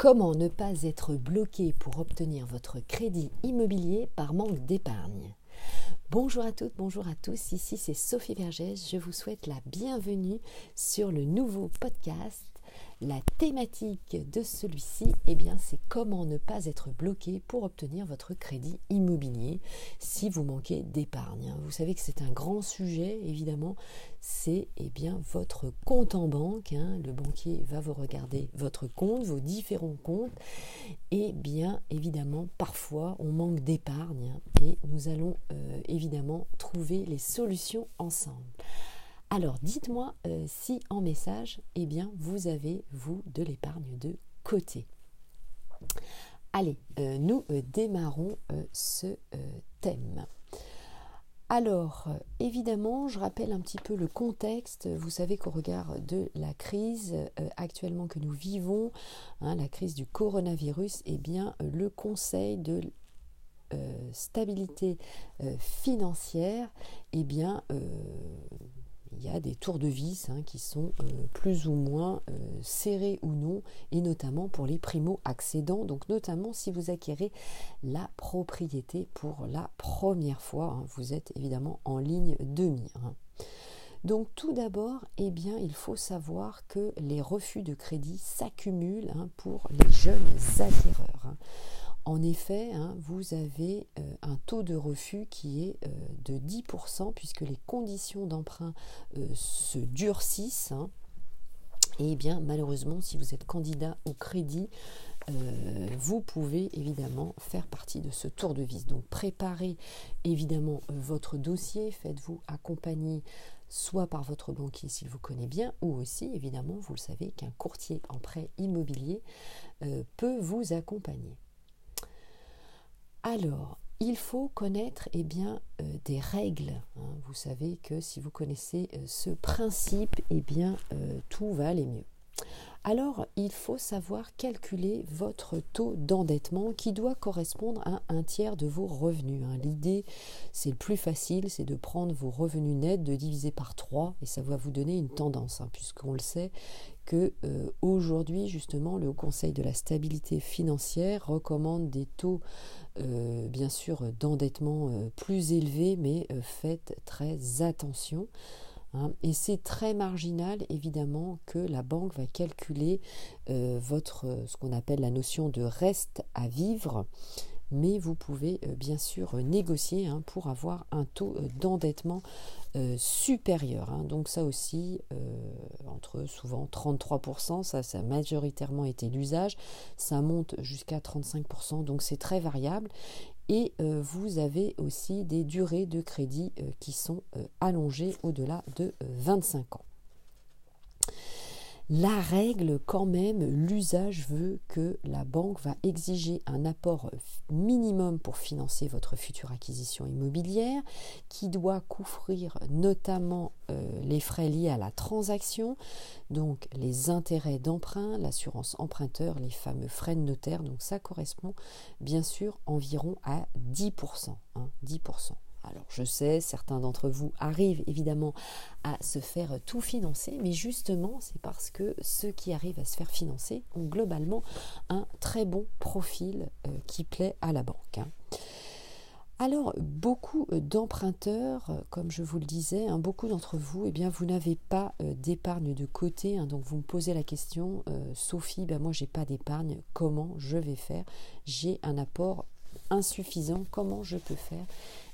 Comment ne pas être bloqué pour obtenir votre crédit immobilier par manque d'épargne? Bonjour à toutes, bonjour à tous, ici c'est Sophie Vergès, je vous souhaite la bienvenue sur le nouveau podcast la thématique de celui-ci, eh bien, c'est comment ne pas être bloqué pour obtenir votre crédit immobilier si vous manquez d'épargne. Vous savez que c'est un grand sujet, évidemment. C'est eh bien votre compte en banque. Hein. Le banquier va vous regarder votre compte, vos différents comptes. Et bien évidemment, parfois, on manque d'épargne hein, et nous allons euh, évidemment trouver les solutions ensemble. Alors dites-moi euh, si en message, eh bien, vous avez, vous, de l'épargne de côté. Allez, euh, nous euh, démarrons ce thème. Alors, évidemment, je rappelle un petit peu le contexte. Vous savez qu'au regard de la crise actuellement que nous vivons, hein, la crise du coronavirus, eh bien, le Conseil de stabilité financière, eh bien, il y a des tours de vis hein, qui sont euh, plus ou moins euh, serrés ou non, et notamment pour les primo-accédants, donc notamment si vous acquérez la propriété pour la première fois, hein. vous êtes évidemment en ligne de mire. Hein. Donc tout d'abord, eh bien, il faut savoir que les refus de crédit s'accumulent pour les jeunes acquéreurs. En effet, hein, vous avez euh, un taux de refus qui est euh, de 10% puisque les conditions d'emprunt euh, se durcissent. Hein. Et bien malheureusement, si vous êtes candidat au crédit, vous pouvez évidemment faire partie de ce tour de vis. Donc préparez évidemment votre dossier, faites-vous accompagner soit par votre banquier s'il vous connaît bien, ou aussi évidemment, vous le savez, qu'un courtier en prêt immobilier peut vous accompagner. Alors, il faut connaître eh bien, euh, des règles. Hein. Vous savez que si vous connaissez euh, ce principe, eh bien, euh, tout va aller mieux. Alors, il faut savoir calculer votre taux d'endettement qui doit correspondre à un tiers de vos revenus. Hein. L'idée, c'est le plus facile, c'est de prendre vos revenus nets, de diviser par 3 et ça va vous donner une tendance, hein, puisqu'on le sait que aujourd'hui, justement, le Conseil de la stabilité financière recommande des taux euh, bien sûr d'endettement euh, plus élevé, mais euh, faites très attention. Hein. Et c'est très marginal, évidemment, que la banque va calculer votre, ce qu'on appelle la notion de reste à vivre mais vous pouvez euh, bien sûr négocier hein, pour avoir un taux euh, d'endettement euh, supérieur. Hein. Donc ça aussi, entre souvent 33%, ça, ça a majoritairement été l'usage, ça monte jusqu'à 35%, donc c'est très variable. Et vous avez aussi des durées de crédit qui sont allongées au-delà de 25 ans. La règle, quand même, l'usage veut que la banque va exiger un apport minimum pour financer votre future acquisition immobilière, qui doit couvrir notamment euh, les frais liés à la transaction, donc les intérêts d'emprunt, l'assurance emprunteur, les fameux frais de notaire. Donc ça correspond bien sûr environ à 10%. 10%. Alors je sais, certains d'entre vous arrivent évidemment à se faire tout financer, mais justement c'est parce que ceux qui arrivent à se faire financer ont globalement un très bon profil euh, qui plaît à la banque. Hein. Alors, beaucoup d'emprunteurs, comme je vous le disais, hein, beaucoup d'entre vous, eh bien, vous n'avez pas euh, d'épargne de côté. Hein. donc, vous me posez la question, euh, Sophie, ben, moi, j'ai pas d'épargne. Comment je vais faire? J'ai un apport insuffisant. Comment je peux faire?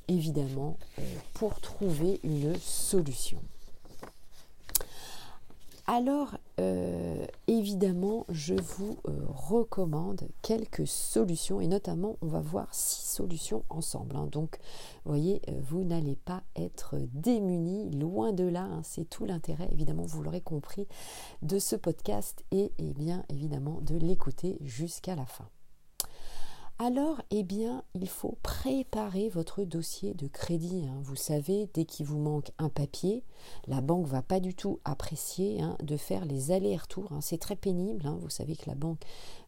Évidemment euh, pour trouver une solution. Alors, euh, évidemment, je vous euh, recommande quelques solutions et notamment, on va voir six solutions ensemble. Hein. Donc, vous voyez, vous n'allez pas être démunis, loin de là. Hein. c'est tout l'intérêt, évidemment, vous l'aurez compris, de ce podcast et, et bien évidemment de l'écouter jusqu'à la fin alors, eh bien, il faut préparer votre dossier de crédit. Hein. Vous savez, dès qu'il vous manque un papier, la banque va pas du tout apprécier hein, de faire les allers-retours. Hein. C'est très pénible. Vous savez que la banque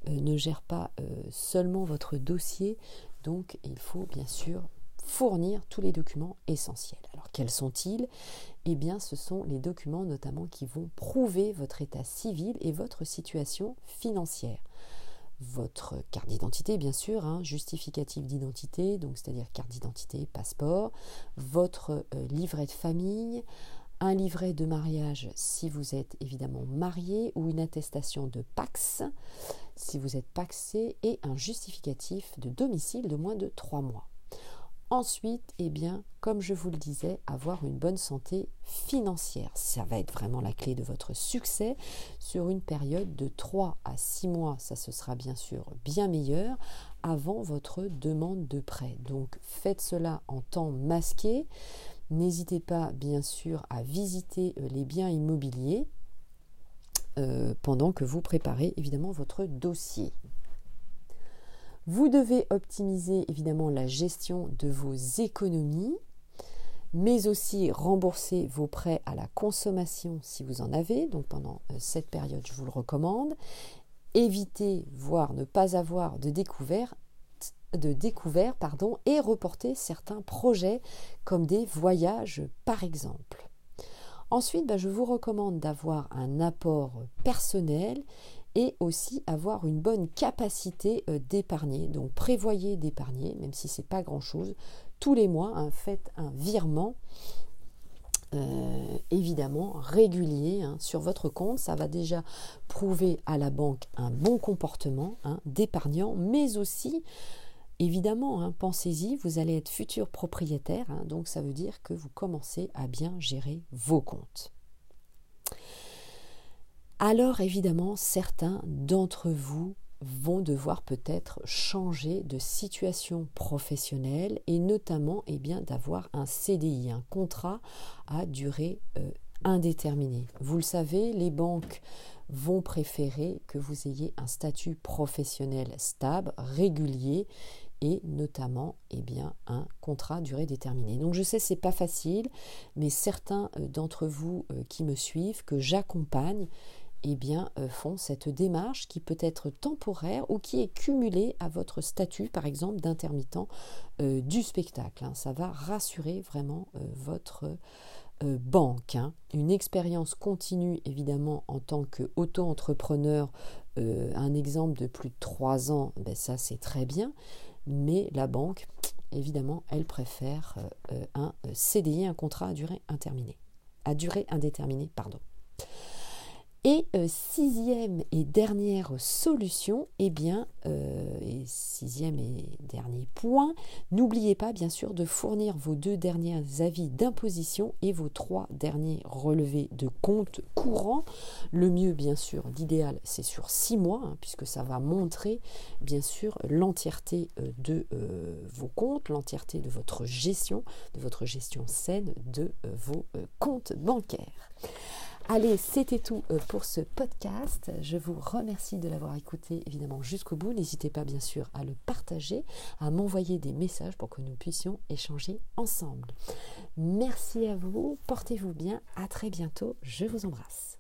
euh, ne gère pas euh, seulement votre dossier, donc il faut bien sûr fournir tous les documents essentiels. Alors, quels sont-ils? Eh bien, ce sont les documents notamment qui vont prouver votre état civil et votre situation financière votre carte d'identité, bien sûr, hein, justificatif d'identité, donc c'est-à-dire carte d'identité, passeport, votre euh, livret de famille, un livret de mariage si vous êtes évidemment marié ou une attestation de Pax si vous êtes paxé et un justificatif de domicile de moins de trois mois. Ensuite, eh bien, comme je vous le disais, avoir une bonne santé financière. Ça va être vraiment la clé de votre succès sur une période de 3 à 6 mois. Ça, ce sera bien sûr bien meilleur avant votre demande de prêt. Donc, faites cela en temps masqué. N'hésitez pas, bien sûr, à visiter euh, les biens immobiliers euh, pendant que vous préparez évidemment votre dossier. Vous devez optimiser évidemment la gestion de vos économies, mais aussi rembourser vos prêts à la consommation si vous en avez. Donc pendant euh, cette période, je vous le recommande. Évitez, voire ne pas avoir de découvert, de découvert et reporter certains projets comme des voyages par exemple. Ensuite, bah, je vous recommande d'avoir un apport personnel et aussi avoir une bonne capacité euh, d'épargner. Donc prévoyez d'épargner, même si ce n'est pas grand-chose. Tous les mois, hein, faites un virement. Euh, évidemment régulier hein, sur votre compte. Ça va déjà prouver à la banque un bon comportement hein, d'épargnant, mais aussi Évidemment, pensez-y, vous allez être futur propriétaire, donc ça veut dire que vous commencez à bien gérer vos comptes. Alors évidemment, certains d'entre vous vont devoir peut-être changer de situation professionnelle et notamment eh bien d'avoir un CDI, un contrat à durée euh, indéterminée. Vous le savez, les banques vont préférer que vous ayez un statut professionnel stable, régulier et notamment eh bien, un contrat durée déterminée. Donc je sais c'est pas facile, mais certains euh, d'entre vous euh, qui me suivent, que j'accompagne, eh bien, euh, font cette démarche qui peut être temporaire ou qui est cumulée à votre statut, par exemple, d'intermittent euh, du spectacle. Hein. Ça va rassurer vraiment euh, votre banque. Hein. Une expérience continue, évidemment, en tant qu'auto-entrepreneur, un exemple de plus de trois ans, ben ça c'est très bien, mais la banque, évidemment, elle préfère un CDI, un contrat à durée. À durée indéterminée, pardon. Et euh, sixième et dernière solution, eh bien, euh, et sixième et dernier point, n'oubliez pas bien sûr de fournir vos deux derniers avis d'imposition et vos trois derniers relevés de compte courant. Le mieux, bien sûr, l'idéal, c'est sur six mois, hein, puisque ça va montrer bien sûr l'entièreté euh, de vos comptes, l'entièreté de votre gestion, de votre gestion saine de vos comptes bancaires. Allez, c'était tout euh, pour ce podcast. Je vous remercie de l'avoir écouté évidemment jusqu'au bout. N'hésitez pas bien sûr à le partager, à m'envoyer des messages pour que nous puissions échanger ensemble. Merci à vous, portez-vous bien, à très bientôt, je vous embrasse.